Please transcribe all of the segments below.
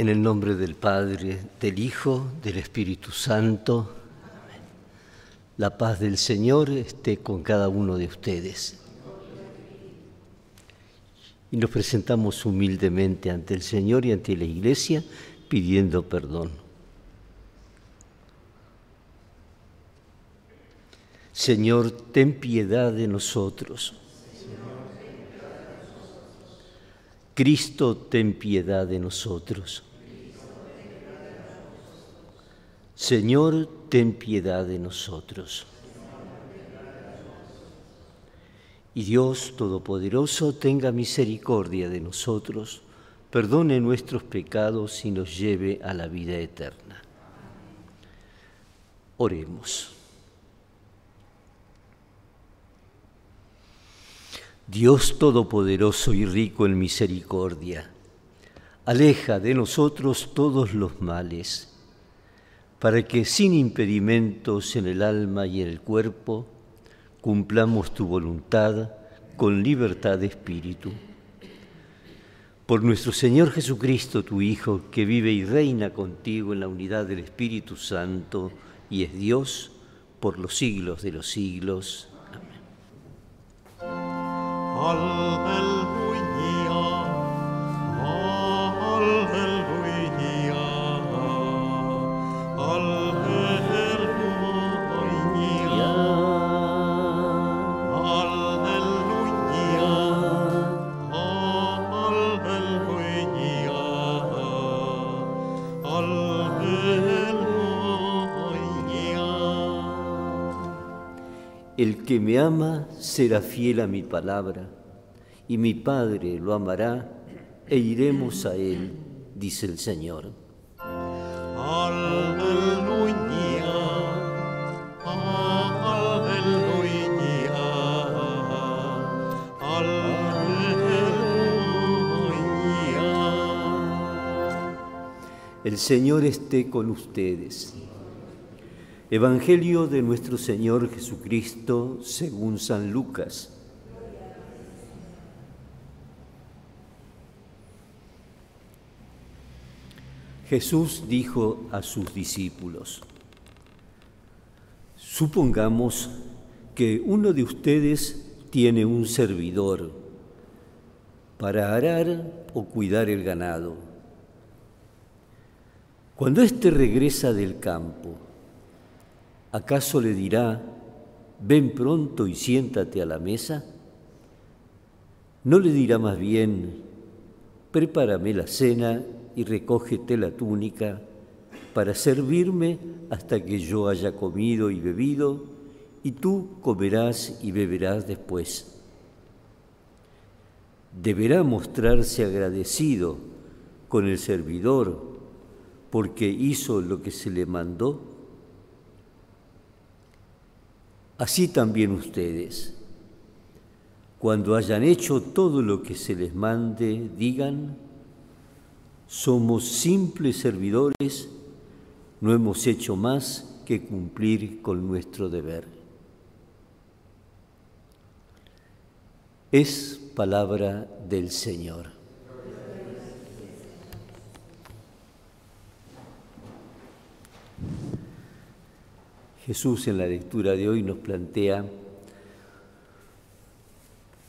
En el nombre del Padre, del Hijo, del Espíritu Santo. La paz del Señor esté con cada uno de ustedes. Y nos presentamos humildemente ante el Señor y ante la Iglesia pidiendo perdón. Señor, ten piedad de nosotros. Cristo, ten piedad de nosotros. Señor, ten piedad de nosotros. Y Dios Todopoderoso tenga misericordia de nosotros, perdone nuestros pecados y nos lleve a la vida eterna. Oremos. Dios Todopoderoso y rico en misericordia, aleja de nosotros todos los males, para que sin impedimentos en el alma y en el cuerpo cumplamos tu voluntad con libertad de espíritu. Por nuestro Señor Jesucristo, tu Hijo, que vive y reina contigo en la unidad del Espíritu Santo y es Dios por los siglos de los siglos. El que me ama será fiel a mi palabra, y mi Padre lo amará, e iremos a él, dice el Señor. Aleluya, aleluya, aleluya. El Señor esté con ustedes. Evangelio de nuestro Señor Jesucristo según San Lucas. Jesús dijo a sus discípulos, supongamos que uno de ustedes tiene un servidor para arar o cuidar el ganado. Cuando éste regresa del campo, ¿acaso le dirá, ven pronto y siéntate a la mesa? ¿No le dirá más bien, prepárame la cena y recógete la túnica para servirme hasta que yo haya comido y bebido, y tú comerás y beberás después? Deberá mostrarse agradecido con el servidor porque hizo lo que se le mandó. Así también ustedes, cuando hayan hecho todo lo que se les mande, digan, somos simples servidores, no hemos hecho más que cumplir con nuestro deber. Es palabra del Señor. Jesús en la lectura de hoy nos plantea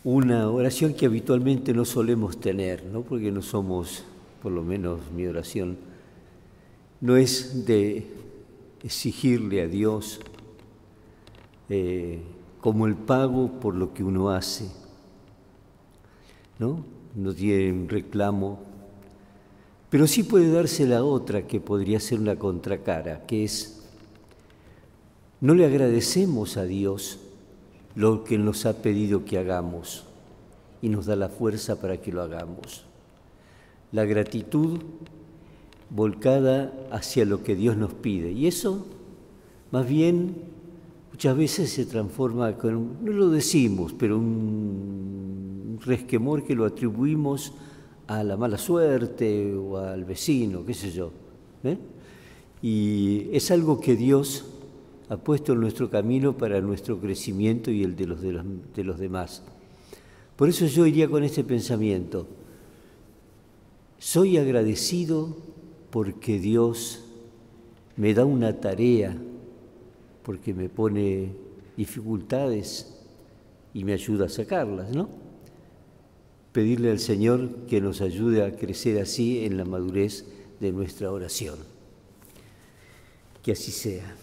una oración que habitualmente no solemos tener, ¿no? porque no somos, por lo menos mi oración, no es de exigirle a Dios eh, como el pago por lo que uno hace, ¿no? No tiene un reclamo, pero sí puede darse la otra que podría ser una contracara, que es no le agradecemos a Dios lo que nos ha pedido que hagamos y nos da la fuerza para que lo hagamos. La gratitud volcada hacia lo que Dios nos pide. Y eso, más bien, muchas veces se transforma con, no lo decimos, pero un resquemor que lo atribuimos a la mala suerte o al vecino, qué sé yo. ¿eh? Y es algo que Dios ha puesto en nuestro camino para nuestro crecimiento y el de los, de los, demás. Por eso yo iría con este pensamiento. Soy agradecido porque Dios me da una tarea, porque me pone dificultades y me ayuda a sacarlas, ¿no? Pedirle al Señor que nos ayude a crecer así en la madurez de nuestra oración. Que así sea.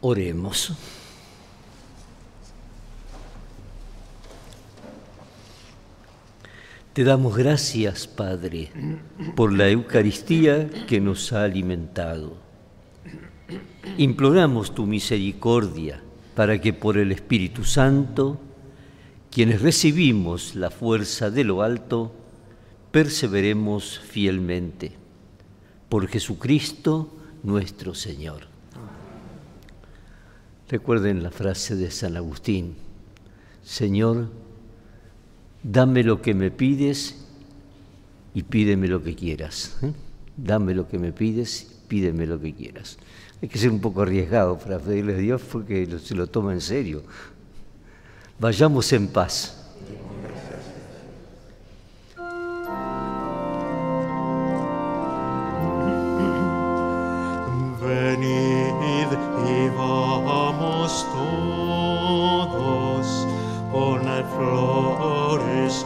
Oremos. Te damos gracias, Padre, por la Eucaristía que nos ha alimentado. Imploramos tu misericordia para que por el Espíritu Santo, quienes recibimos la fuerza de lo alto, perseveremos fielmente. Por Jesucristo nuestro Señor. Recuerden la frase de San Agustín, Señor, dame lo que me pides y pídeme lo que quieras. ¿eh? Dame lo que me pides pídeme lo que quieras. Hay que ser un poco arriesgado para pedirle a Dios porque se lo toma en serio. Vayamos en paz. Todos,